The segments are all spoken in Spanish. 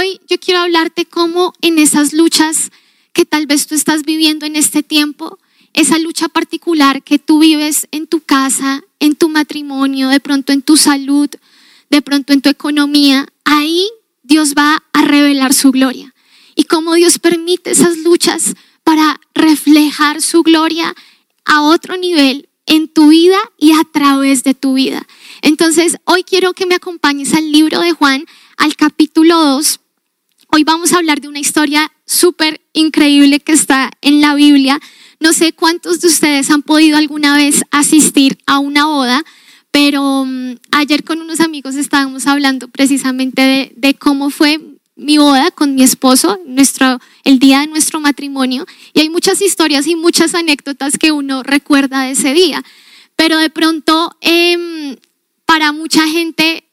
hoy yo quiero hablarte cómo en esas luchas que tal vez tú estás viviendo en este tiempo, esa lucha particular que tú vives en tu casa, en tu matrimonio, de pronto en tu salud, de pronto en tu economía, ahí Dios va a revelar su gloria. Y cómo Dios permite esas luchas para reflejar su gloria a otro nivel en tu vida y a través de tu vida. Entonces, hoy quiero que me acompañes al libro de Juan, al capítulo 2. Hoy vamos a hablar de una historia súper increíble que está en la Biblia. No sé cuántos de ustedes han podido alguna vez asistir a una boda, pero mm, ayer con unos amigos estábamos hablando precisamente de, cómo fue mi boda con mi esposo, nuestro, el día de nuestro matrimonio, y hay muchas historias y muchas anécdotas que uno recuerda de ese día. Pero de pronto, eh, para mucha gente,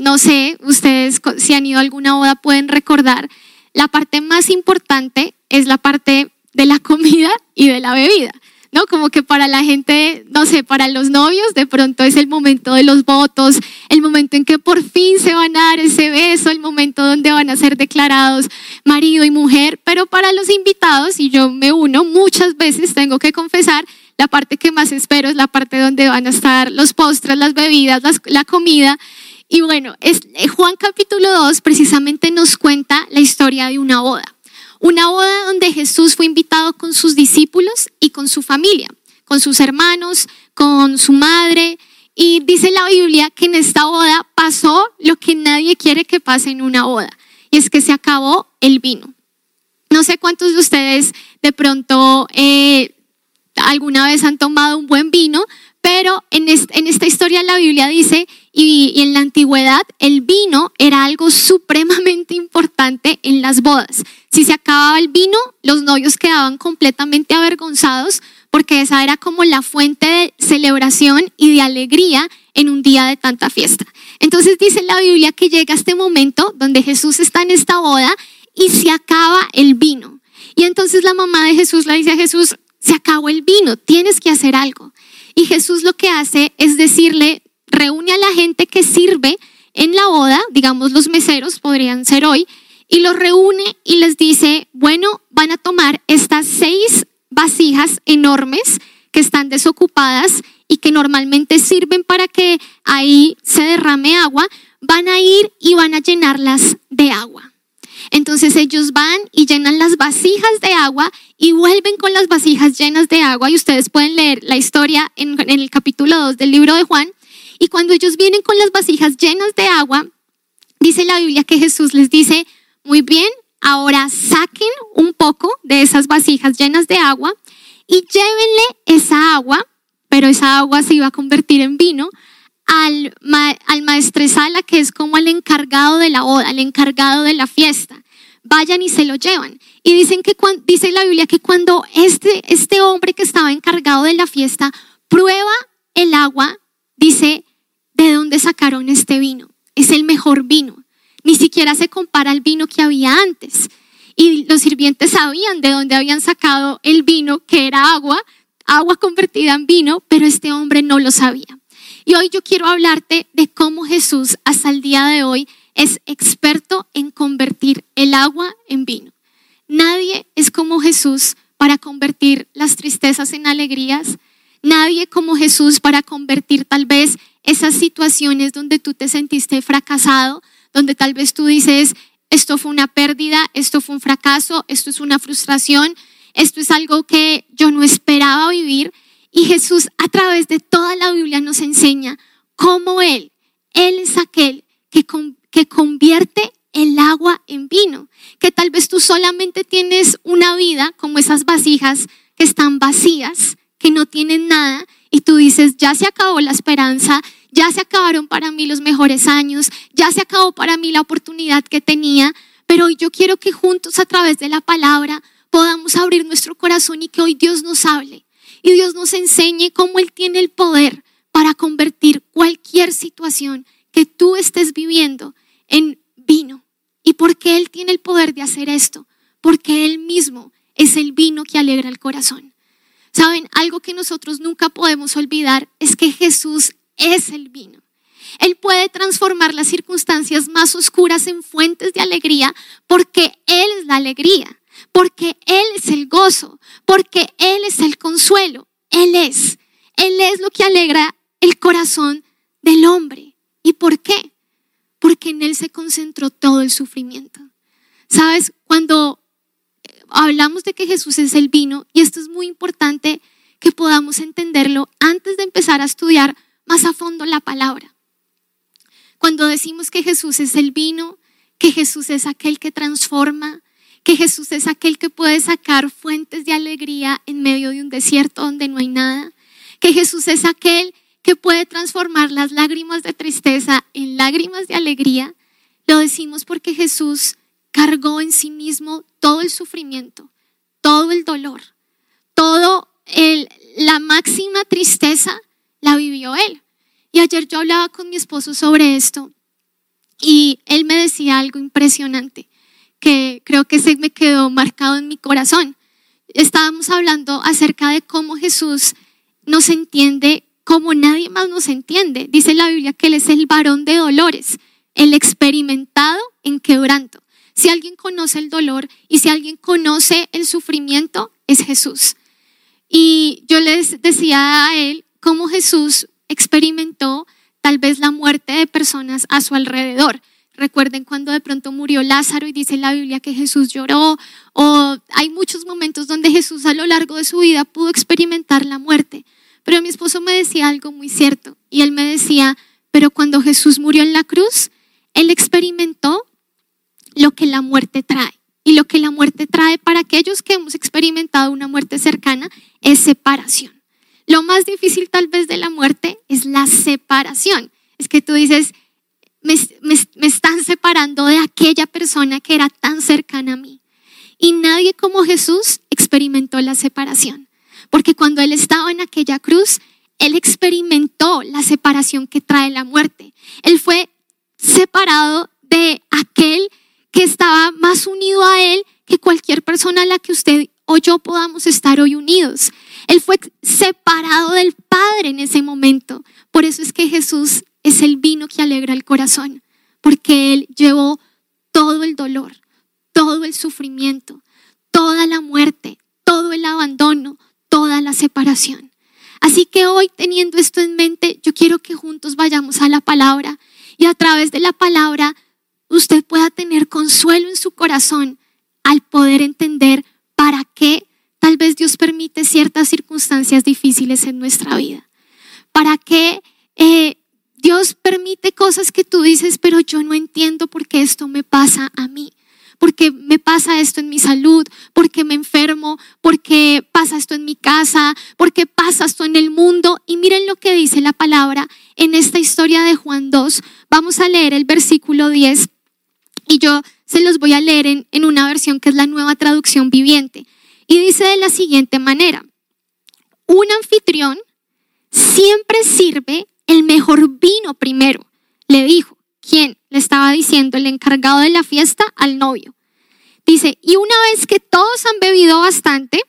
no sé, ustedes si han ido a alguna boda pueden recordar, la parte más importante es la parte de la comida y de la bebida. ¿no? Como que para la gente, no sé, para los novios de pronto es el momento de los votos, el momento en que por fin se van a dar ese beso, el momento donde van a ser declarados marido y mujer, pero para los invitados, y yo me uno, muchas veces tengo que confesar, la parte que más espero es la parte donde van a estar los postres, las bebidas, la comida. Y bueno, es, Juan capítulo 2 precisamente nos cuenta la historia de una boda. Una boda donde Jesús fue invitado con sus discípulos y con su familia, con sus hermanos, con su madre. Y dice la Biblia que en esta boda pasó lo que nadie quiere que pase en una boda, y es que se acabó el vino. No sé cuántos de ustedes de pronto eh, alguna vez han tomado un buen vino, pero en, esta historia la Biblia dice, y, en la antigüedad, el vino era algo supremamente importante en las bodas. Si se acababa el vino, los novios quedaban completamente avergonzados porque esa era como la fuente de celebración y de alegría en un día de tanta fiesta. Entonces dice la Biblia que llega este momento donde Jesús está en esta boda y se acaba el vino. Y entonces la mamá de Jesús le dice a Jesús, se acabó el vino, tienes que hacer algo. Y Jesús lo que hace es decirle, reúne a la gente que sirve en la boda, digamos los meseros podrían ser hoy, y los reúne y les dice, bueno, van a tomar estas seis vasijas enormes que están desocupadas y que normalmente sirven para que ahí se derrame agua, van a ir y van a llenarlas de agua. Entonces ellos van y llenan las vasijas de agua y vuelven con las vasijas llenas de agua. Y ustedes pueden leer la historia en, el capítulo 2 del libro de Juan. Y cuando ellos vienen con las vasijas llenas de agua, dice la Biblia que Jesús les dice, muy bien, ahora saquen un poco de esas vasijas llenas de agua y llévenle esa agua, pero esa agua se iba a convertir en vino, al, al maestresala, que es como el encargado de la boda, el encargado de la fiesta. Vayan y se lo llevan. Y dicen que dice la Biblia que cuando este, este hombre que estaba encargado de la fiesta prueba el agua, dice, ¿de dónde sacaron este vino? Es el mejor vino. Ni siquiera se compara al vino que había antes. Y los sirvientes sabían de dónde habían sacado el vino, que era agua, agua convertida en vino, pero este hombre no lo sabía. Y hoy yo quiero hablarte de cómo Jesús hasta el día de hoy es experto en convertir el agua en vino. Nadie es como Jesús para convertir las tristezas en alegrías. Nadie como Jesús para convertir tal vez esas situaciones donde tú te sentiste fracasado, donde tal vez tú dices, esto fue una pérdida, esto fue un fracaso, esto es una frustración, esto es algo que yo no esperaba vivir. Y Jesús a través de toda la Biblia nos enseña cómo Él, Él es aquel que, que convierte el agua en vino. Que tal vez tú solamente tienes una vida como esas vasijas que están vacías, que no tienen nada, y tú dices, ya se acabó la esperanza, ya se acabaron para mí los mejores años, ya se acabó para mí la oportunidad que tenía, pero hoy yo quiero que juntos a través de la palabra podamos abrir nuestro corazón y que hoy Dios nos hable y Dios nos enseñe cómo Él tiene el poder para convertir cualquier situación que tú estés viviendo en vino. ¿Y por qué Él tiene el poder de hacer esto? Porque Él mismo es el vino que alegra el corazón. Saben, algo que nosotros nunca podemos olvidar es que Jesús es el vino. Él puede transformar las circunstancias más oscuras en fuentes de alegría porque Él es la alegría, porque Él es el gozo, porque Él es el consuelo. Él es. Él es lo que alegra el corazón del hombre. ¿Y por qué? Porque en Él se concentró todo el sufrimiento. ¿Sabes? Cuando hablamos de que Jesús es el vino, y esto es muy importante que podamos entenderlo antes de empezar a estudiar más a fondo la palabra. Cuando decimos que Jesús es el vino, que Jesús es aquel que transforma, que Jesús es aquel que puede sacar fuentes de alegría en medio de un desierto donde no hay nada, que Jesús es aquel que puede transformar las lágrimas de tristeza en lágrimas de alegría, lo decimos porque Jesús cargó en sí mismo todo el sufrimiento, todo el dolor, todo el, la máxima tristeza la vivió él. Y ayer yo hablaba con mi esposo sobre esto y él me decía algo impresionante que creo que se me quedó marcado en mi corazón. Estábamos hablando acerca de cómo Jesús nos entiende como nadie más nos entiende. Dice la Biblia que Él es el varón de dolores, el experimentado en quebranto. Si alguien conoce el dolor y si alguien conoce el sufrimiento, es Jesús. Y yo les decía a él cómo Jesús experimentó tal vez la muerte de personas a su alrededor. Recuerden cuando de pronto murió Lázaro y dice la Biblia que Jesús lloró, o hay muchos momentos donde Jesús a lo largo de su vida pudo experimentar la muerte. Pero mi esposo me decía algo muy cierto y él me decía, pero cuando Jesús murió en la cruz, él experimentó lo que la muerte trae. Y lo que la muerte trae para aquellos que hemos experimentado una muerte cercana es separación. Lo más difícil tal vez de la muerte es la separación. Es que tú dices, me, están separando de aquella persona que era tan cercana a mí. Y nadie como Jesús experimentó la separación. Porque cuando Él estaba en aquella cruz, Él experimentó la separación que trae la muerte. Él fue separado de aquel que estaba más unido a Él que cualquier persona a la que usted o yo podamos estar hoy unidos. Él fue separado del Padre en ese momento. Por eso es que Jesús es el vino que alegra el corazón, porque Él llevó todo el dolor, todo el sufrimiento, toda la muerte, todo el abandono, toda la separación. Así que hoy, teniendo esto en mente, yo quiero que juntos vayamos a la palabra y a través de la palabra usted pueda tener consuelo en su corazón al poder entender para qué tal vez Dios permite ciertas circunstancias difíciles en nuestra vida. Para qué eh, Dios permite cosas que tú dices, pero yo no entiendo por qué esto me pasa a mí. Porque me pasa esto en mi salud, porque me enfermo, porque pasa esto en mi casa, porque pasa esto en el mundo. Y miren lo que dice la palabra en esta historia de Juan 2. Vamos a leer el versículo 10 y yo se los voy a leer en una versión que es la nueva traducción viviente. Y dice de la siguiente manera, un anfitrión siempre sirve el mejor vino primero, le dijo. ¿Quién? Le estaba diciendo el encargado de la fiesta al novio. Dice, y una vez que todos han bebido bastante,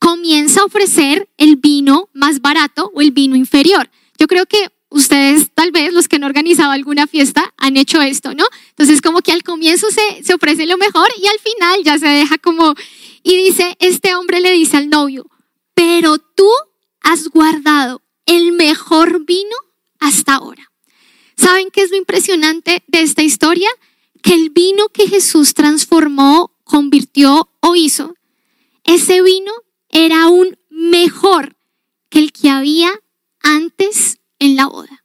comienza a ofrecer el vino más barato o el vino inferior. Yo creo que ustedes tal vez los que han organizado alguna fiesta han hecho esto, ¿no? Entonces como que al comienzo se, se ofrece lo mejor y al final ya se deja como... Y dice, este hombre le dice al novio, pero tú has guardado el mejor vino hasta ahora. ¿Saben qué es lo impresionante de esta historia? Que el vino que Jesús transformó, convirtió o hizo, ese vino era aún mejor que el que había antes en la boda.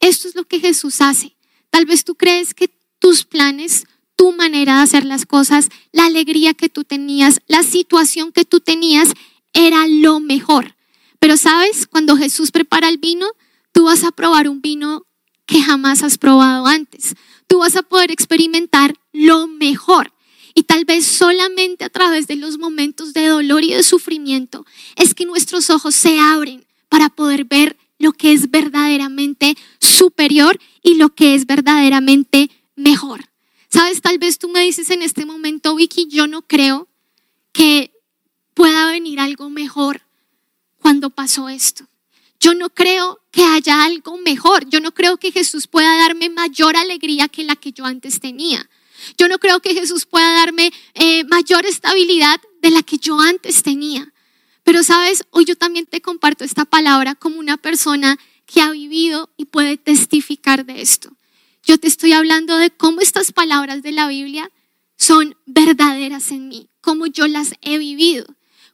Esto es lo que Jesús hace. Tal vez tú crees que tus planes, tu manera de hacer las cosas, la alegría que tú tenías, la situación que tú tenías, era lo mejor. Pero sabes, cuando Jesús prepara el vino, tú vas a probar un vino que jamás has probado antes. Tú vas a poder experimentar lo mejor. Y tal vez solamente a través de los momentos de dolor y de sufrimiento es que nuestros ojos se abren para poder ver lo que es verdaderamente superior y lo que es verdaderamente mejor. Sabes, tal vez tú me dices en este momento, Vicky, yo no creo que pueda venir algo mejor cuando pasó esto. yo no creo que haya algo mejor. Yo no creo que Jesús pueda darme mayor alegría que la que yo antes tenía. Yo no creo que Jesús pueda darme eh, mayor estabilidad de la que yo antes tenía. Pero sabes, hoy yo también te comparto esta palabra como una persona que ha vivido y puede testificar de esto. Yo te estoy hablando de cómo estas palabras de la Biblia son verdaderas en mí, cómo yo las he vivido,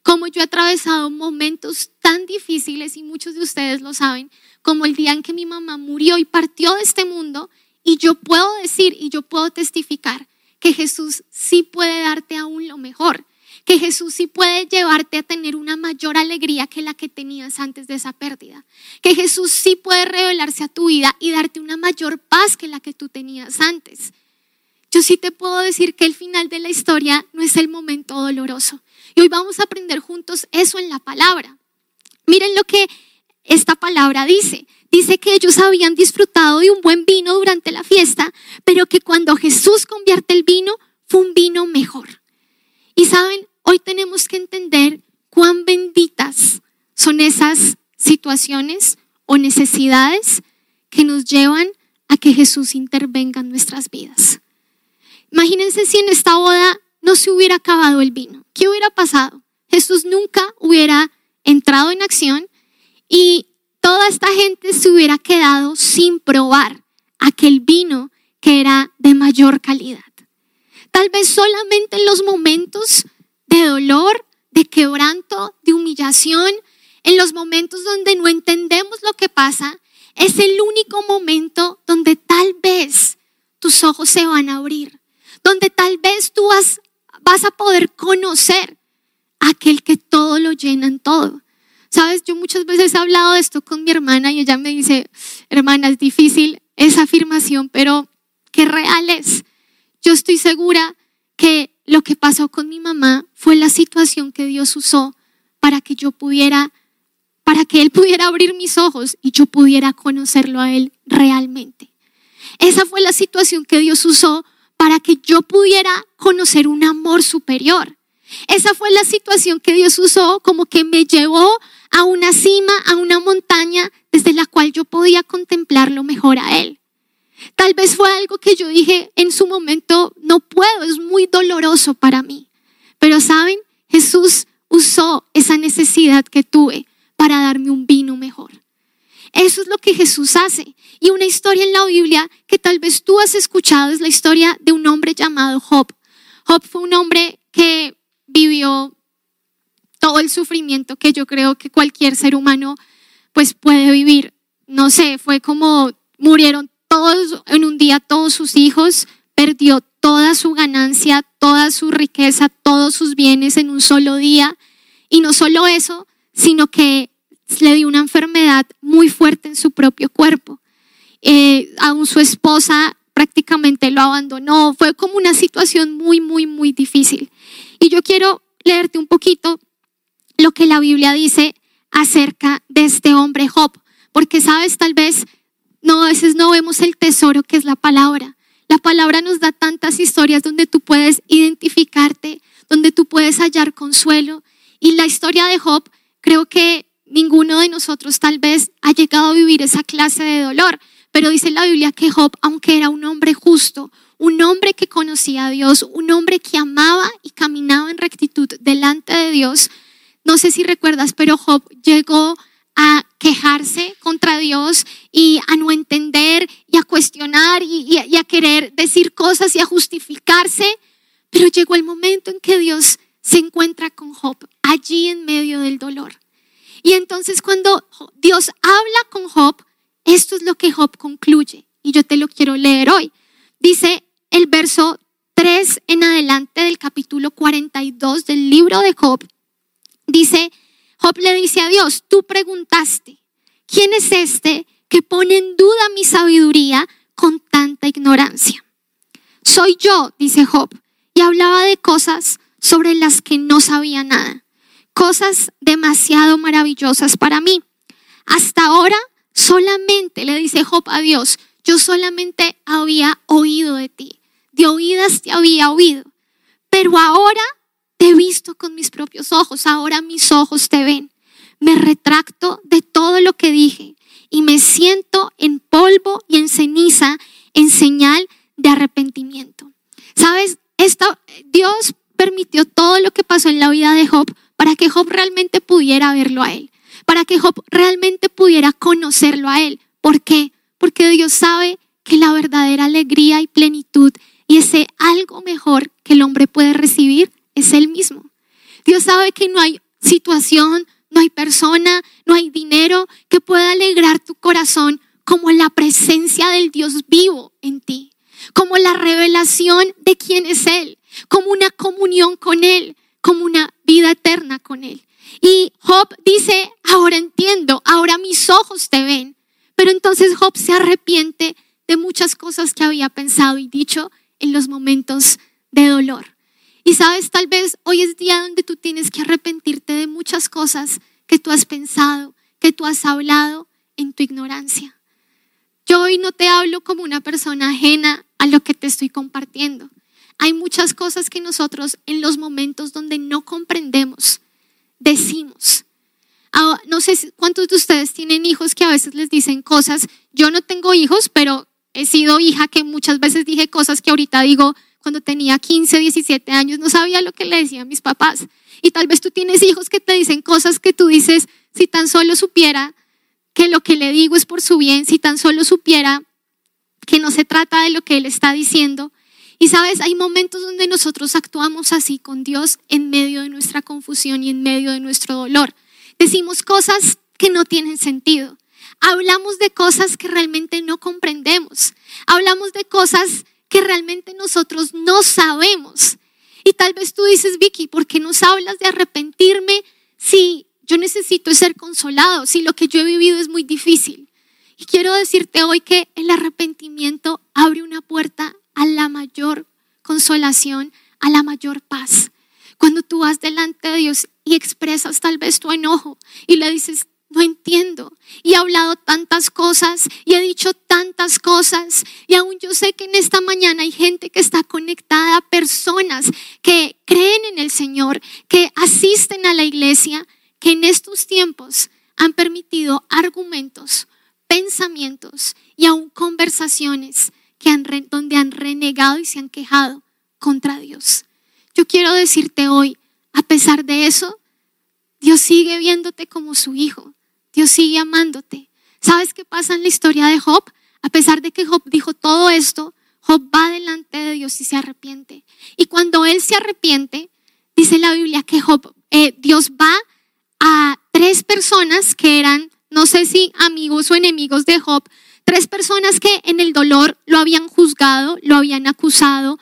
cómo yo he atravesado momentos tan difíciles y muchos de ustedes lo saben, como el día en que mi mamá murió y partió de este mundo y yo puedo decir y yo puedo testificar que Jesús sí puede darte aún lo mejor, que Jesús sí puede llevarte a tener una mayor alegría que la que tenías antes de esa pérdida, que Jesús sí puede revelarse a tu vida y darte una mayor paz que la que tú tenías antes. Yo sí te puedo decir que el final de la historia no es el momento doloroso. Y hoy vamos a aprender juntos eso en la palabra. Miren lo que esta palabra dice. Dice que ellos habían disfrutado de un buen vino durante la fiesta, pero que cuando Jesús convierte el vino, fue un vino mejor. Y saben, Hoy tenemos que entender cuán benditas son esas situaciones o necesidades que nos llevan a que Jesús intervenga en nuestras vidas. Imagínense si en esta boda no se hubiera acabado el vino. ¿Qué hubiera pasado? Jesús nunca hubiera entrado en acción y toda esta gente se hubiera quedado sin probar aquel vino que era de mayor calidad. Tal vez solamente en los momentos de dolor, de quebranto, de humillación, en los momentos donde no entendemos lo que pasa, es el único momento donde tal vez tus ojos se van a abrir, donde tal vez tú vas, a poder conocer a aquel que todo lo llena en todo. Sabes, yo muchas veces he hablado de esto con mi hermana y ella me dice, hermana, es difícil esa afirmación, pero qué real es. Yo estoy segura que lo que pasó con mi mamá fue la situación que Dios usó para que yo pudiera, para que Él pudiera abrir mis ojos y yo pudiera conocerlo a Él realmente. Esa fue la situación que Dios usó para que yo pudiera conocer un amor superior. Esa fue la situación que Dios usó como que me llevó a una cima, a una montaña desde la cual yo podía contemplarlo mejor a Él. Tal vez fue algo que yo dije en su momento, no puedo, es muy doloroso para mí. Pero saben, Jesús usó esa necesidad que tuve para darme un vino mejor. Eso es lo que Jesús hace. Y una historia en la Biblia que tal vez tú has escuchado es la historia de un hombre llamado Job. Job fue un hombre que vivió todo el sufrimiento que yo creo que cualquier ser humano pues puede vivir. No sé, fue como murieron en un día todos sus hijos, perdió toda su ganancia, toda su riqueza, todos sus bienes en un solo día. Y no solo eso, sino que le dio una enfermedad muy fuerte en su propio cuerpo. Eh, aún su esposa prácticamente lo abandonó. Fue como una situación muy, muy, muy difícil. Y yo quiero leerte un poquito lo que la Biblia dice acerca de este hombre Job, porque sabes, tal vez no, a veces no vemos el tesoro que es la palabra. La palabra nos da tantas historias donde tú puedes identificarte, donde tú puedes hallar consuelo. Y la historia de Job, creo que ninguno de nosotros tal vez ha llegado a vivir esa clase de dolor. Pero dice la Biblia que Job, aunque era un hombre justo, un hombre que conocía a Dios, un hombre que amaba y caminaba en rectitud delante de Dios, no sé si recuerdas, pero Job llegó a quejarse contra Dios y a no entender y a cuestionar y, a querer decir cosas y a justificarse. Pero llegó el momento en que Dios se encuentra con Job, allí en medio del dolor. Y entonces cuando Dios habla con Job, esto es lo que Job concluye. Y yo te lo quiero leer hoy. Dice el verso 3 en adelante del capítulo 42 del libro de Job. Dice, Job le dice a Dios, tú preguntaste, ¿quién es este que pone en duda mi sabiduría con tanta ignorancia? Soy yo, dice Job, y hablaba de cosas sobre las que no sabía nada, cosas demasiado maravillosas para mí. Hasta ahora solamente, le dice Job a Dios, yo solamente había oído de ti, de oídas te había oído, pero ahora te he visto con mis propios ojos, ahora mis ojos te ven. me retracto de todo lo que dije y me siento en polvo y en ceniza en señal de arrepentimiento. ¿Sabes? Dios permitió todo lo que pasó en la vida de Job para que Job realmente pudiera verlo a él, para que Job realmente pudiera conocerlo a él. ¿Por qué? Porque Dios sabe que la verdadera alegría y plenitud y ese algo mejor que el hombre puede recibir es él mismo. Dios sabe que no hay situación, no hay persona, no hay dinero que pueda alegrar tu corazón como la presencia del Dios vivo en ti, como la revelación de quién es Él, como una comunión con Él, como una vida eterna con Él. Y Job dice, ahora entiendo, ahora mis ojos te ven. Pero entonces Job se arrepiente de muchas cosas que había pensado y dicho en los momentos de dolor. Y sabes, tal vez hoy es día donde tú tienes que arrepentirte de muchas cosas que tú has pensado, que tú has hablado en tu ignorancia. Yo hoy no te hablo como una persona ajena a lo que te estoy compartiendo. Hay muchas cosas que nosotros en los momentos donde no comprendemos decimos. Ah, no sé cuántos de ustedes tienen hijos que a veces les dicen cosas. Yo no tengo hijos, pero he sido hija que muchas veces dije cosas que ahorita digo cuando tenía 15, 17 años, no sabía lo que le decían mis papás. Y tal vez tú tienes hijos que te dicen cosas que tú dices, si tan solo supiera que lo que le digo es por su bien, si tan solo supiera que no se trata de lo que él está diciendo, y sabes, hay momentos donde nosotros actuamos así con Dios en medio de nuestra confusión y en medio de nuestro dolor. Decimos cosas que no tienen sentido. Hablamos de cosas que realmente no comprendemos. Hablamos de cosas que realmente nosotros no sabemos. Y tal vez tú dices, Vicky, ¿por qué nos hablas de arrepentirme si yo necesito ser consolado, si lo que yo he vivido es muy difícil? Y quiero decirte hoy que el arrepentimiento abre una puerta a la mayor consolación, a la mayor paz. Cuando tú vas delante de Dios y expresas tal vez tu enojo y le dices, no entiendo. Y he hablado tantas cosas y he dicho tantas cosas. Y aún yo sé que en esta mañana hay gente que está conectada, personas que creen en el Señor, que asisten a la iglesia, que en estos tiempos han permitido argumentos, pensamientos y aún conversaciones que han, donde han renegado y se han quejado contra Dios. Yo quiero decirte hoy, a pesar de eso, Dios sigue viéndote como su hijo. Dios sigue amándote. ¿Sabes qué pasa en la historia de Job? A pesar de que Job dijo todo esto, Job va delante de Dios y se arrepiente. Y cuando él se arrepiente, dice la Biblia que Job, eh, Dios va a tres personas que eran, no sé si amigos o enemigos de Job, Tres personas que en el dolor lo habían juzgado, lo habían acusado,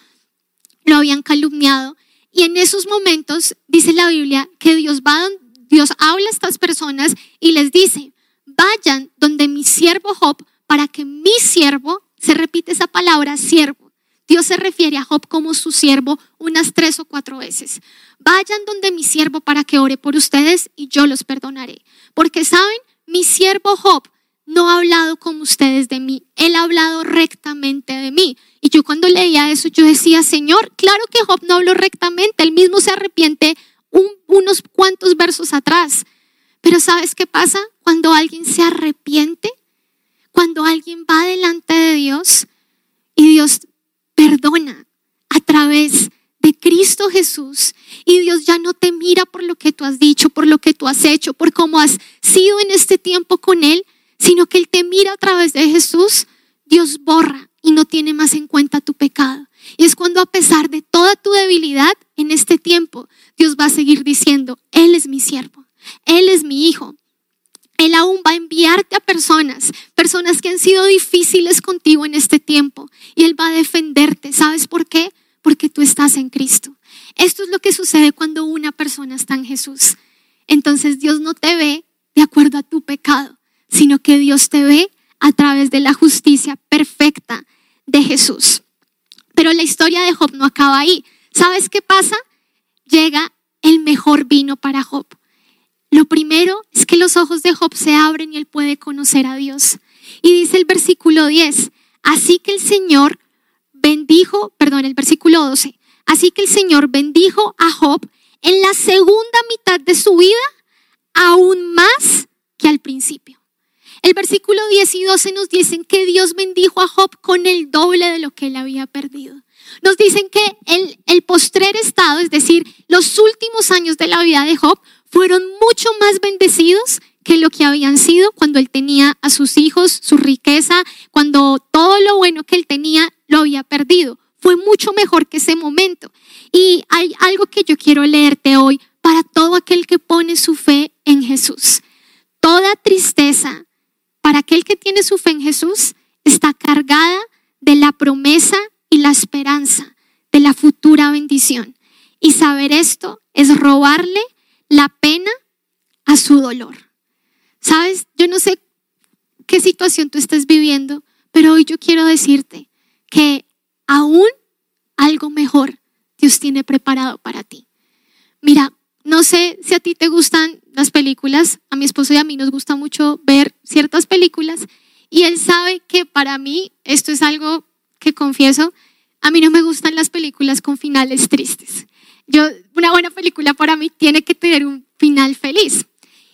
lo habían calumniado. Y en esos momentos dice la Biblia que Dios va, Dios habla a estas personas y les dice, vayan donde mi siervo Job para que mi siervo, se repite esa palabra, siervo. Dios se refiere a Job como su siervo unas tres o cuatro veces. Vayan donde mi siervo para que ore por ustedes y yo los perdonaré. Porque saben, mi siervo Job no ha hablado como ustedes de mí, Él ha hablado rectamente de mí. Y yo cuando leía eso, yo decía, Señor, claro que Job no habló rectamente, él mismo se arrepiente unos cuantos versos atrás. Pero ¿sabes qué pasa? Cuando alguien se arrepiente, cuando alguien va delante de Dios y Dios perdona a través de Cristo Jesús y Dios ya no te mira por lo que tú has dicho, por lo que tú has hecho, por cómo has sido en este tiempo con Él, sino que Él te mira a través de Jesús, Dios borra y no tiene más en cuenta tu pecado. Y es cuando a pesar de toda tu debilidad en este tiempo, Dios va a seguir diciendo, Él es mi siervo, Él es mi hijo. Él aún va a enviarte a personas, personas que han sido difíciles contigo en este tiempo. Y Él va a defenderte. ¿Sabes por qué? Porque tú estás en Cristo. Esto es lo que sucede cuando una persona está en Jesús. Entonces Dios no te ve de acuerdo a tu pecado, sino que Dios te ve a través de la justicia perfecta de Jesús. Pero la historia de Job no acaba ahí. ¿Sabes qué pasa? Llega el mejor vino para Job. Lo primero es que los ojos de Job se abren y él puede conocer a Dios. Y dice el versículo 10, así que el Señor bendijo, perdón, el versículo 12, así que el Señor bendijo a Job en la segunda mitad de su vida aún más que al principio. El versículo 10 y 12 nos dicen que Dios bendijo a Job con el doble de lo que él había perdido. Nos dicen que el, el postrer estado, es decir, los últimos años de la vida de Job, fueron mucho más bendecidos que lo que habían sido cuando él tenía a sus hijos, su riqueza, cuando todo lo bueno que él tenía lo había perdido. Fue mucho mejor que ese momento. Y hay algo que yo quiero leerte hoy para todo aquel que pone su fe en Jesús. Toda tristeza para aquel que tiene su fe en Jesús está cargada de la promesa y la esperanza de la futura bendición. Y saber esto es robarle la pena a su dolor. Sabes, yo no sé qué situación tú estás viviendo, pero hoy yo quiero decirte que aún algo mejor Dios tiene preparado para ti. Mira, no sé si a ti te gustan las películas, a mi esposo y a mí nos gusta mucho ver ciertas películas y él sabe que para mí, esto es algo que confieso, a mí no me gustan las películas con finales tristes. Yo, una buena película para mí tiene que tener un final feliz.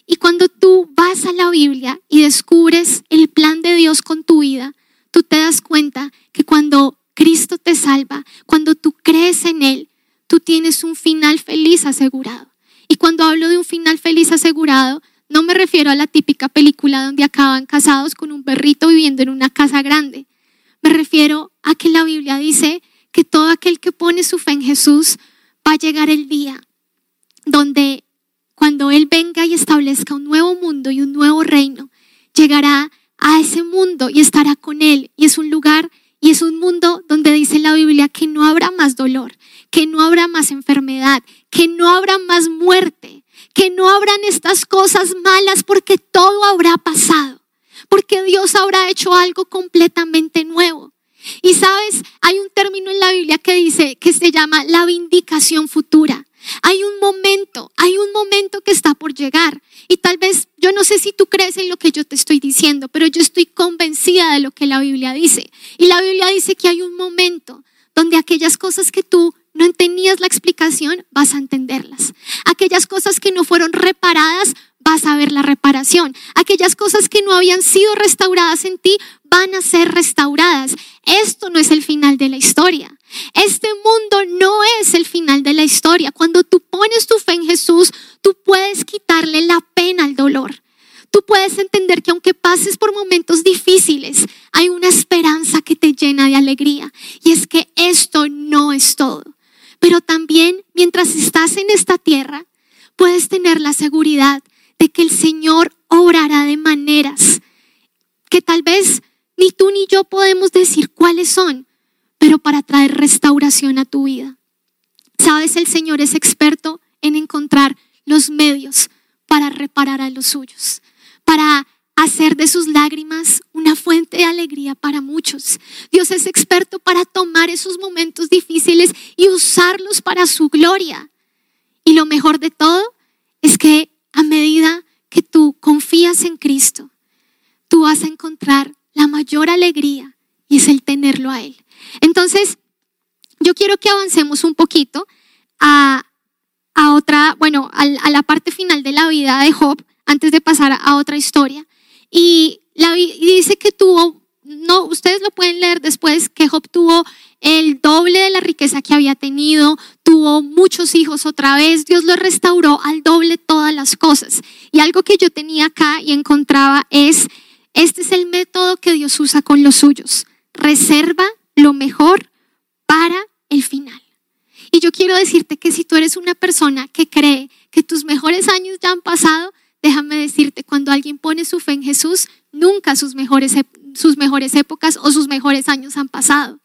Y cuando tú vas a la Biblia y descubres el plan de Dios con tu vida, tú te das cuenta que cuando Cristo te salva, cuando tú crees en Él, tú tienes un final feliz asegurado. Y cuando hablo de un final feliz asegurado, no me refiero a la típica película donde acaban casados con un perrito viviendo en una casa grande. Me refiero a que la Biblia dice que todo aquel que pone su fe en Jesús va a llegar el día donde cuando Él venga y establezca un nuevo mundo y un nuevo reino, llegará a ese mundo y estará con Él. Y es un lugar y es un mundo donde dice la Biblia que no habrá más dolor, que no habrá más enfermedad, que no habrá más muerte, que no habrán estas cosas malas porque todo habrá pasado, porque Dios habrá hecho algo completamente nuevo. Y sabes, hay un término en la Biblia que dice que se llama la vindicación futura. Hay un momento, hay un momento que está por llegar. Y tal vez yo no sé si tú crees en lo que yo te estoy diciendo, pero yo estoy convencida de lo que la Biblia dice. Y la Biblia dice que hay un momento donde aquellas cosas que tú no entendías la explicación, vas a entenderlas. Aquellas cosas que no fueron reparadas, vas a ver la reparación. Aquellas cosas que no habían sido restauradas en ti, van a ser restauradas. Esto no es el final de la historia. Este mundo no es el final de la historia. Cuando tú pones tu fe en Jesús, tú puedes quitarle la pena al dolor. Tú puedes entender que aunque pases por momentos difíciles, hay una esperanza que te llena de alegría. Y es que esto no es todo. Pero también mientras estás en esta tierra, puedes tener la seguridad de que el Señor obrará de maneras que tal vez ni tú ni yo podemos decir cuáles son, pero para traer restauración a tu vida. Sabes, el Señor es experto en encontrar los medios para reparar a los suyos, para hacer de sus lágrimas una fuente de alegría para muchos. Dios es experto para tomar esos momentos difíciles y usarlos para su gloria. Y lo mejor de todo es que a medida que tú confías en Cristo, tú vas a encontrar la mayor alegría y es el tenerlo a Él. Entonces, yo quiero que avancemos un poquito a, otra, bueno, a, la parte final de la vida de Job, antes de pasar a otra historia. Y, la, dice que tuvo, no, ustedes lo pueden leer después, que Job tuvo el doble de la riqueza que había tenido, tuvo muchos hijos otra vez, Dios lo restauró al doble todas las cosas. Y algo que yo tenía acá y encontraba es, este es el método que Dios usa con los suyos. Reserva lo mejor para el final. Y yo quiero decirte que si tú eres una persona que cree que tus mejores años ya han pasado, déjame decirte, cuando alguien pone su fe en Jesús, nunca sus mejores, sus mejores épocas o sus mejores años han pasado.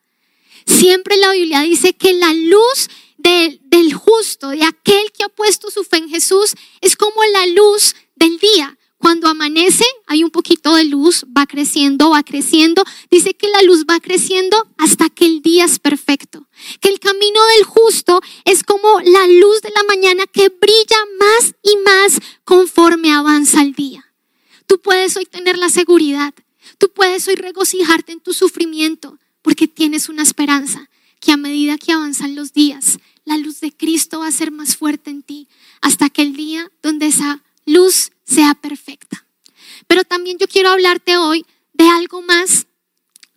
Siempre la Biblia dice que la luz del justo, de aquel que ha puesto su fe en Jesús, es como la luz del día. Cuando amanece hay un poquito de luz, va creciendo, va creciendo. Dice que la luz va creciendo hasta que el día es perfecto. Que el camino del justo es como la luz de la mañana que brilla más y más conforme avanza el día. Tú puedes hoy tener la seguridad. Tú puedes hoy regocijarte en tu sufrimiento porque tienes una esperanza que a medida que avanzan los días, la luz de Cristo va a ser más fuerte en ti hasta que el día donde esa luz sea perfecta. Pero también yo quiero hablarte hoy de algo más,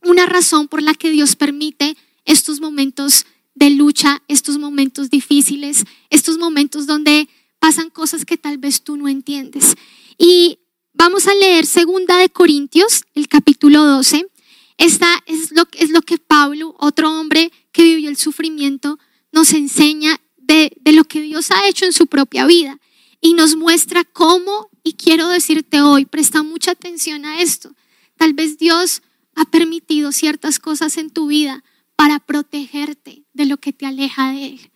una razón por la que Dios permite estos momentos de lucha, estos momentos difíciles, estos momentos donde pasan cosas que tal vez tú no entiendes. Y vamos a leer segunda de Corintios, el capítulo 12. Esta es lo, es lo que Pablo, otro hombre que vivió el sufrimiento, nos enseña de, de lo que Dios ha hecho en su propia vida y nos muestra cómo, y quiero decirte hoy, presta mucha atención a esto, tal vez Dios ha permitido ciertas cosas en tu vida para protegerte de lo que te aleja de Él.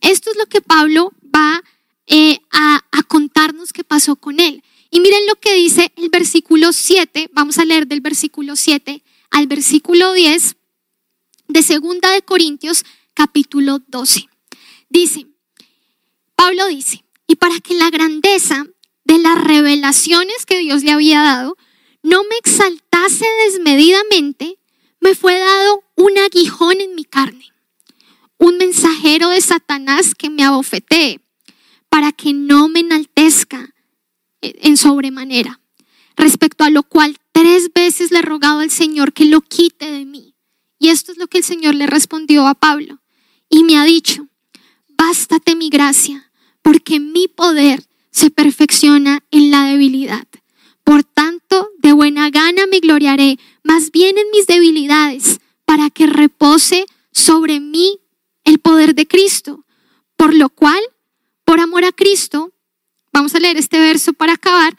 Esto es lo que Pablo va eh, a, a contarnos qué pasó con Él. Y miren lo que dice el versículo 7, vamos a leer del versículo 7 al versículo 10 de Segunda de Corintios capítulo 12. Dice, Pablo dice, y para que la grandeza de las revelaciones que Dios le había dado no me exaltase desmedidamente, me fue dado un aguijón en mi carne, un mensajero de Satanás que me abofetee, para que no me enaltezca en sobremanera, respecto a lo cual tres veces le he rogado al Señor que lo quite de mí. Y esto es lo que el Señor le respondió a Pablo. Y me ha dicho, bástate mi gracia, porque mi poder se perfecciona en la debilidad. Por tanto, de buena gana me gloriaré, más bien en mis debilidades, para que repose sobre mí el poder de Cristo. Por lo cual, por amor a Cristo, vamos a leer este verso para acabar,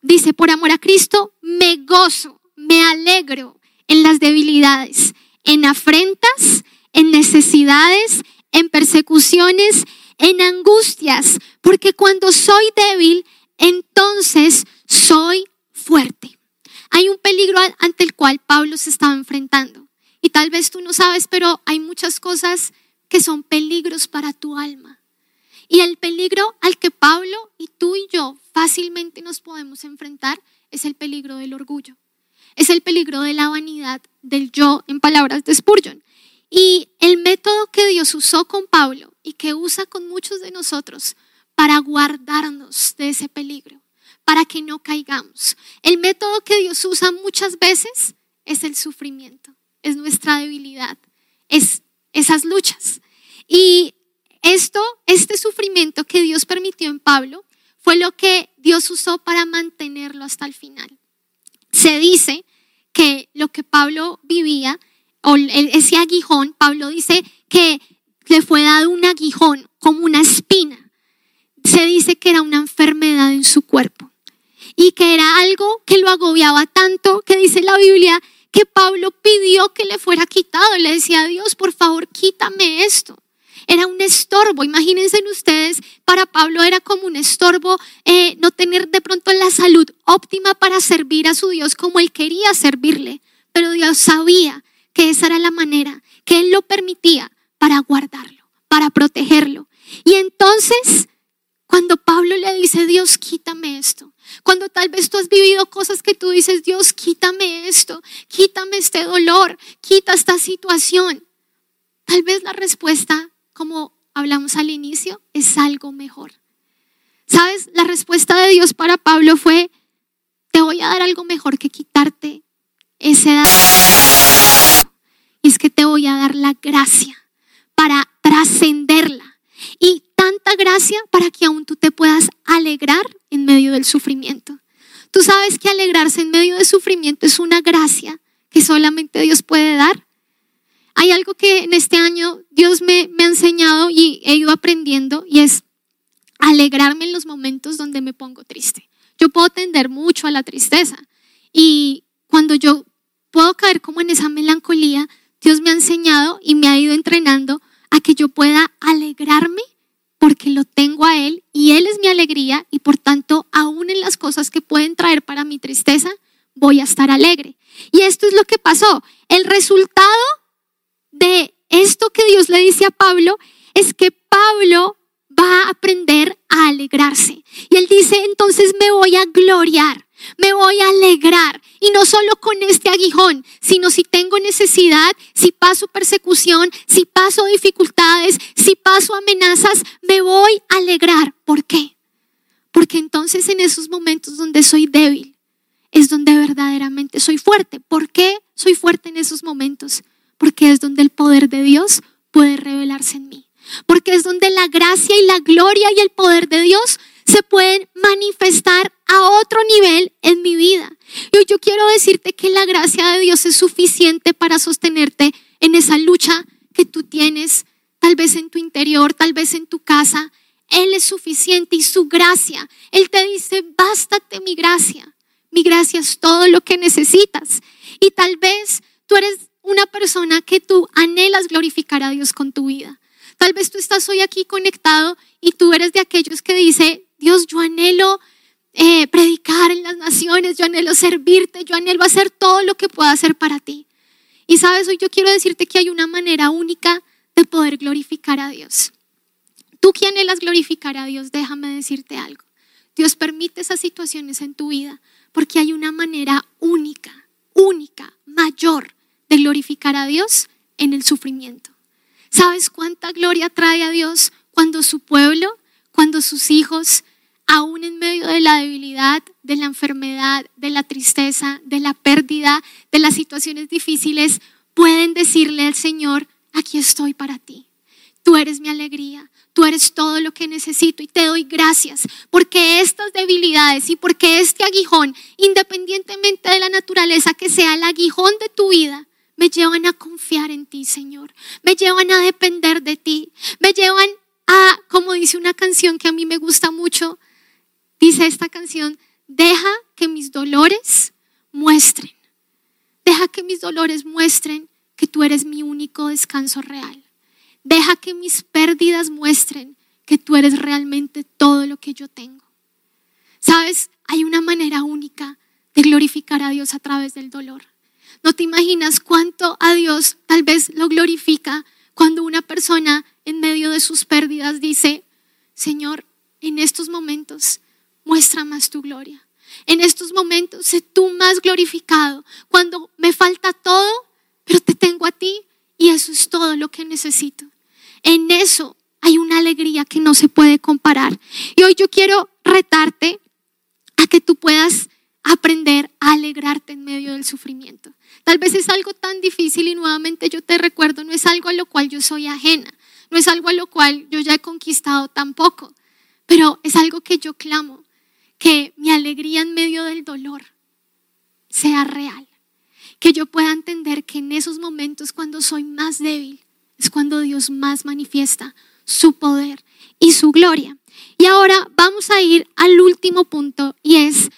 dice, por amor a Cristo me gozo, me alegro en las debilidades, en afrentas, en necesidades, en persecuciones, en angustias, porque cuando soy débil, entonces soy fuerte. Hay un peligro ante el cual Pablo se estaba enfrentando. Y tal vez tú no sabes, pero hay muchas cosas que son peligros para tu alma. Y el peligro al que Pablo y tú y yo fácilmente nos podemos enfrentar es el peligro del orgullo. Es el peligro de la vanidad, del yo, en palabras de Spurgeon. Y el método que Dios usó con Pablo y que usa con muchos de nosotros para guardarnos de ese peligro, para que no caigamos. El método que Dios usa muchas veces es el sufrimiento, es nuestra debilidad, es esas luchas. Y esto, este sufrimiento que Dios permitió en Pablo, fue lo que Dios usó para mantenerlo hasta el final. Se dice que lo que Pablo vivía, o ese aguijón, Pablo dice que le fue dado un aguijón como una espina se dice que era una enfermedad en su cuerpo y que era algo que lo agobiaba tanto que dice la Biblia que Pablo pidió que le fuera quitado. Le decía a Dios, por favor, quítame esto. Era un estorbo. Imagínense ustedes, para Pablo era como un estorbo eh, no tener de pronto la salud óptima para servir a su Dios como él quería servirle. Pero Dios sabía que esa era la manera, que él lo permitía para guardarlo, para protegerlo. Y entonces cuando Pablo le dice, Dios, quítame esto. Cuando tal vez tú has vivido cosas que tú dices, Dios, quítame esto, quítame este dolor, quita esta situación. Tal vez la respuesta, como hablamos al inicio, es algo mejor. ¿Sabes? La respuesta de Dios para Pablo fue, te voy a dar algo mejor que quitarte ese Y es que te voy a dar la gracia para trascenderla. Y tanta gracia para que aún tú te puedas alegrar en medio del sufrimiento. Tú sabes que alegrarse en medio del sufrimiento es una gracia que solamente Dios puede dar. Hay algo que en este año Dios me, me ha enseñado y he ido aprendiendo y es alegrarme en los momentos donde me pongo triste. Yo puedo tender mucho a la tristeza y cuando yo puedo caer como en esa melancolía, Dios me ha enseñado y me ha ido entrenando a que yo pueda alegrarme porque lo tengo a Él y Él es mi alegría y por tanto, aún en las cosas que pueden traer para mi tristeza, voy a estar alegre. Y esto es lo que pasó. El resultado de esto que Dios le dice a Pablo es que Pablo va a aprender a alegrarse. Y él dice, entonces me voy a gloriar, me voy a alegrar. Y no solo con este aguijón, sino si tengo necesidad, si paso persecución, si paso dificultades, si paso amenazas, me voy a alegrar. ¿Por qué? Porque entonces en esos momentos donde soy débil es donde verdaderamente soy fuerte. ¿Por qué soy fuerte en esos momentos? Porque es donde el poder de Dios puede revelarse en mí. Porque es donde la gracia y la gloria y el poder de Dios se pueden manifestar nivel en mi vida. Y hoy yo quiero decirte que la gracia de Dios es suficiente para sostenerte en esa lucha que tú tienes, tal vez en tu interior, tal vez en tu casa. Él es suficiente y su gracia. Él te dice, bástate mi gracia. Mi gracia es todo lo que necesitas. Y tal vez tú eres una persona que tú anhelas glorificar a Dios con tu vida. Tal vez tú estás hoy aquí conectado y tú eres de aquellos que dice, Dios, yo anhelo eh, predicar en las naciones, yo anhelo servirte, yo anhelo hacer todo lo que pueda hacer para ti. Y sabes, hoy yo quiero decirte que hay una manera única de poder glorificar a Dios. Tú que anhelas glorificar a Dios, déjame decirte algo. Dios permite esas situaciones en tu vida porque hay una manera única, única, mayor de glorificar a Dios en el sufrimiento. ¿Sabes cuánta gloria trae a Dios cuando su pueblo, cuando sus hijos aún en medio de la debilidad, de la enfermedad, de la tristeza, de la pérdida, de las situaciones difíciles, pueden decirle al Señor, aquí estoy para ti. Tú eres mi alegría, tú eres todo lo que necesito y te doy gracias porque estas debilidades y porque este aguijón, independientemente de la naturaleza que sea el aguijón de tu vida, me llevan a confiar en ti, Señor. Me llevan a depender de ti. Me llevan a, como dice una canción que a mí me gusta mucho, Dice esta canción, deja que mis dolores muestren, deja que mis dolores muestren que tú eres mi único descanso real. Deja que mis pérdidas muestren que tú eres realmente todo lo que yo tengo. Sabes, hay una manera única de glorificar a Dios a través del dolor. No te imaginas cuánto a Dios tal vez lo glorifica cuando una persona en medio de sus pérdidas dice, Señor, en estos momentos muestra más tu gloria. En estos momentos, sé tú más glorificado. Cuando me falta todo, pero te tengo a ti y eso es todo lo que necesito. En eso hay una alegría que no se puede comparar. Y hoy yo quiero retarte a que tú puedas aprender a alegrarte en medio del sufrimiento. Tal vez es algo tan difícil y nuevamente yo te recuerdo, no es algo a lo cual yo soy ajena, no es algo a lo cual yo ya he conquistado tampoco, pero es algo que yo clamo que mi alegría en medio del dolor sea real. Que yo pueda entender que en esos momentos cuando soy más débil es cuando Dios más manifiesta su poder y su gloria. Y ahora vamos a ir al último punto y es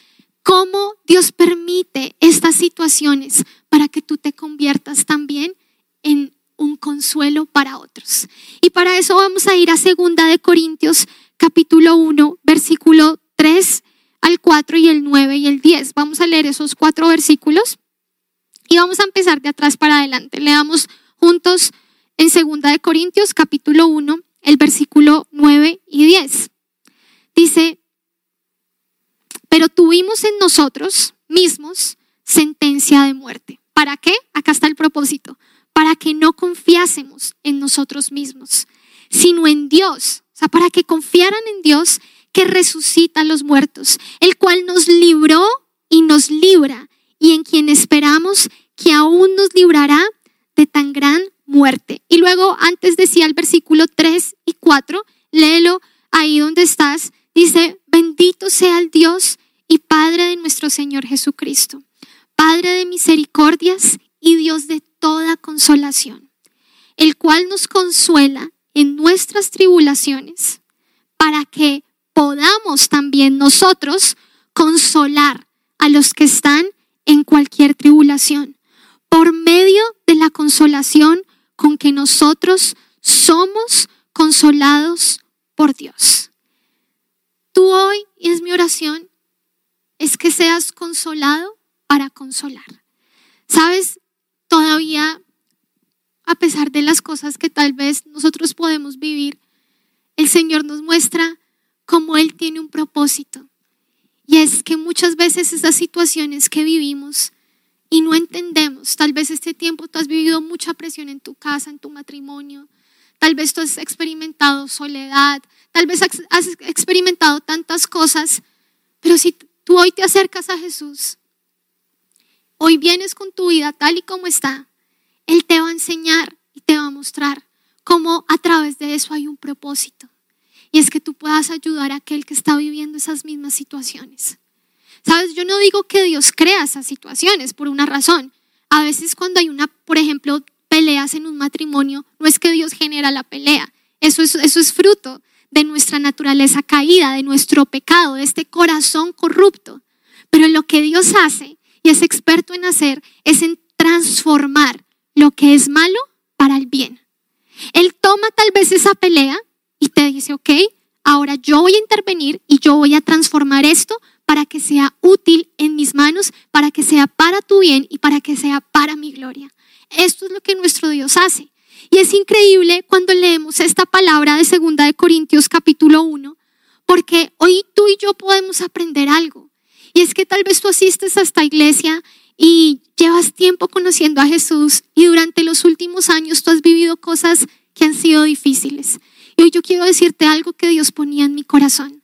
cómo Dios permite estas situaciones para que tú te conviertas también en un consuelo para otros. Y para eso vamos a ir a segunda de Corintios capítulo 1, versículo 3 al 4 y el 9 y el 10. Vamos a leer esos cuatro versículos y vamos a empezar de atrás para adelante. Leamos juntos en 2 de Corintios capítulo 1, el versículo 9 y 10. Dice, pero tuvimos en nosotros mismos sentencia de muerte. ¿Para qué? Acá está el propósito. Para que no confiásemos en nosotros mismos, sino en Dios. O sea, para que confiaran en Dios que resucita a los muertos, el cual nos libró y nos libra, y en quien esperamos que aún nos librará de tan gran muerte. Y luego, antes decía el versículo 3 y 4, léelo ahí donde estás, dice, bendito sea el Dios y Padre de nuestro Señor Jesucristo, Padre de misericordias y Dios de toda consolación, el cual nos consuela en nuestras tribulaciones, para que podamos también nosotros consolar a los que están en cualquier tribulación, por medio de la consolación con que nosotros somos consolados por Dios. Tú hoy, y es mi oración, es que seas consolado para consolar. Sabes, todavía, a pesar de las cosas que tal vez nosotros podemos vivir, el Señor nos muestra como Él tiene un propósito. Y es que muchas veces esas situaciones que vivimos y no entendemos, tal vez este tiempo tú has vivido mucha presión en tu casa, en tu matrimonio, tal vez tú has experimentado soledad, tal vez has experimentado tantas cosas, pero si tú hoy te acercas a Jesús, hoy vienes con tu vida tal y como está, Él te va a enseñar y te va a mostrar cómo a través de eso hay un propósito. Y es que tú puedas ayudar a aquel que está viviendo esas mismas situaciones. Sabes, yo no digo que Dios crea esas situaciones por una razón. A veces cuando hay una, por ejemplo, peleas en un matrimonio, no es que Dios genera la pelea. Eso es, eso es fruto de nuestra naturaleza caída, de nuestro pecado, de este corazón corrupto. Pero lo que Dios hace y es experto en hacer es en transformar lo que es malo para el bien. Él toma tal vez esa pelea y te dice, ok, ahora yo voy a intervenir y yo voy a transformar esto para que sea útil en mis manos, para que sea para tu bien y para que sea para mi gloria. Esto es lo que nuestro Dios hace. Y es increíble cuando leemos esta palabra de segunda de Corintios capítulo 1, porque hoy tú y yo podemos aprender algo. Y es que tal vez tú asistes a esta iglesia y llevas tiempo conociendo a Jesús y durante los últimos años tú has vivido cosas que han sido difíciles. Y hoy yo quiero decirte algo que Dios ponía en mi corazón.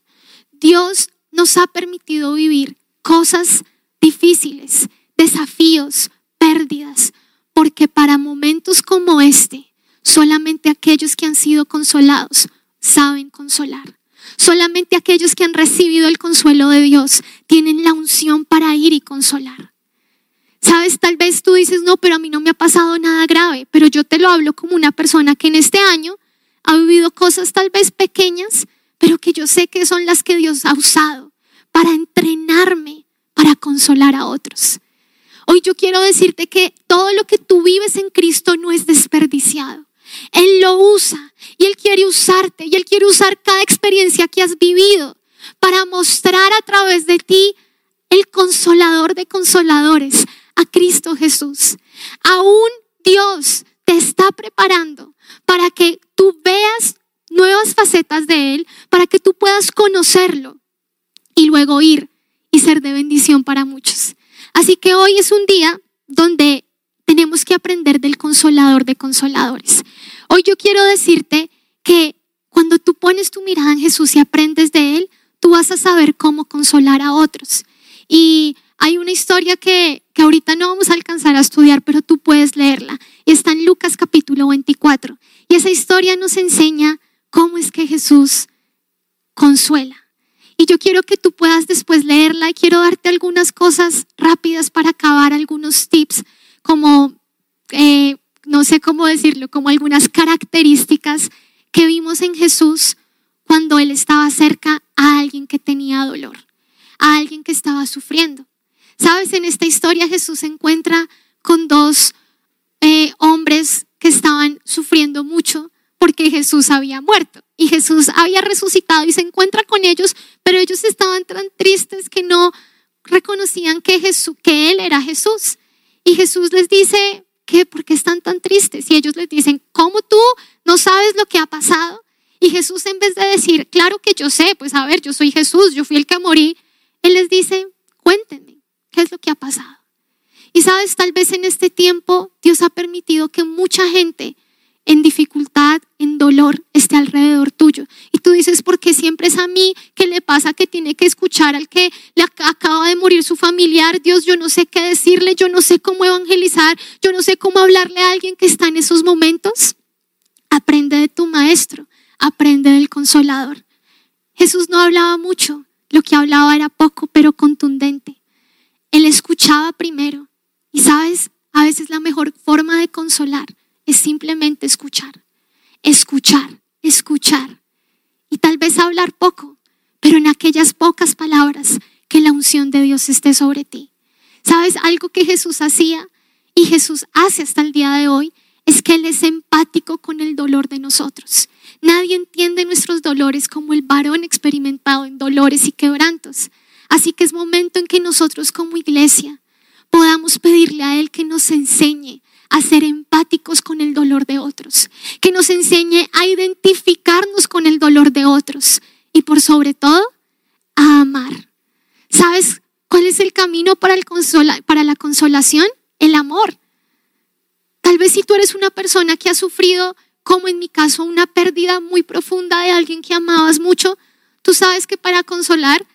Dios nos ha permitido vivir cosas difíciles, desafíos, pérdidas, porque para momentos como este, solamente aquellos que han sido consolados saben consolar. Solamente aquellos que han recibido el consuelo de Dios tienen la unción para ir y consolar. Sabes, tal vez tú dices, no, pero a mí no me ha pasado nada grave, pero yo te lo hablo como una persona que en este año ha vivido cosas tal vez pequeñas, pero que yo sé que son las que Dios ha usado para entrenarme, para consolar a otros. Hoy yo quiero decirte que todo lo que tú vives en Cristo no es desperdiciado. Él lo usa y Él quiere usarte y Él quiere usar cada experiencia que has vivido para mostrar a través de ti el consolador de consoladores, a Cristo Jesús. Aún Dios te está preparando para que tú veas nuevas facetas de Él, para que tú puedas conocerlo y luego ir y ser de bendición para muchos. Así que hoy es un día donde tenemos que aprender del consolador de consoladores. Hoy yo quiero decirte que cuando tú pones tu mirada en Jesús y aprendes de Él, tú vas a saber cómo consolar a otros. Y hay una historia que, que ahorita no vamos a alcanzar a estudiar, pero tú puedes leerla. Está en Lucas capítulo 24. Y esa historia nos enseña cómo es que Jesús consuela. Y yo quiero que tú puedas después leerla y quiero darte algunas cosas rápidas para acabar, algunos tips, como, eh, no sé cómo decirlo, como algunas características que vimos en Jesús cuando Él estaba cerca a alguien que tenía dolor, a alguien que estaba sufriendo. Sabes, en esta historia Jesús se encuentra con dos eh, hombres que estaban sufriendo mucho porque Jesús había muerto y Jesús había resucitado y se encuentra con ellos, pero ellos estaban tan tristes que no reconocían que Jesús, que él era Jesús. Y Jesús les dice, ¿qué? ¿Por qué están tan tristes? Y ellos les dicen, ¿cómo tú no sabes lo que ha pasado? Y Jesús en vez de decir, claro que yo sé, pues a ver, yo soy Jesús, yo fui el que morí, él les dice, cuéntenme, ¿qué es lo que ha pasado? Y sabes, tal vez en este tiempo Dios ha permitido que mucha gente en dificultad, en dolor, esté alrededor tuyo. Y tú dices, ¿por qué siempre es a mí que le pasa que tiene que escuchar al que le acaba de morir su familiar? Dios, yo no sé qué decirle, yo no sé cómo evangelizar, yo no sé cómo hablarle a alguien que está en esos momentos. Aprende de tu maestro, aprende del consolador. Jesús no hablaba mucho, lo que hablaba era poco, pero contundente. Él escuchaba primero. Y sabes, a veces la mejor forma de consolar es simplemente escuchar, escuchar, escuchar. Y tal vez hablar poco, pero en aquellas pocas palabras que la unción de Dios esté sobre ti. ¿Sabes? Algo que Jesús hacía y Jesús hace hasta el día de hoy es que Él es empático con el dolor de nosotros. Nadie entiende nuestros dolores como el varón experimentado en dolores y quebrantos. Así que es momento en que nosotros como iglesia podamos pedirle a Él que nos enseñe a ser empáticos con el dolor de otros, que nos enseñe a identificarnos con el dolor de otros y por sobre todo a amar. ¿Sabes cuál es el camino para, la consolación? El amor. Tal vez si tú eres una persona que ha sufrido como en mi caso una pérdida muy profunda de alguien que amabas mucho, tú sabes que para consolar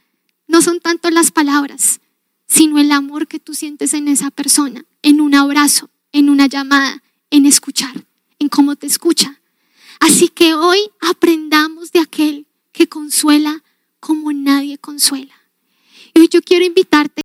no son tanto las palabras, sino el amor que tú sientes en esa persona, en un abrazo, en una llamada, en escuchar, en cómo te escucha. Así que hoy aprendamos de aquel que consuela como nadie consuela. Y hoy yo quiero invitarte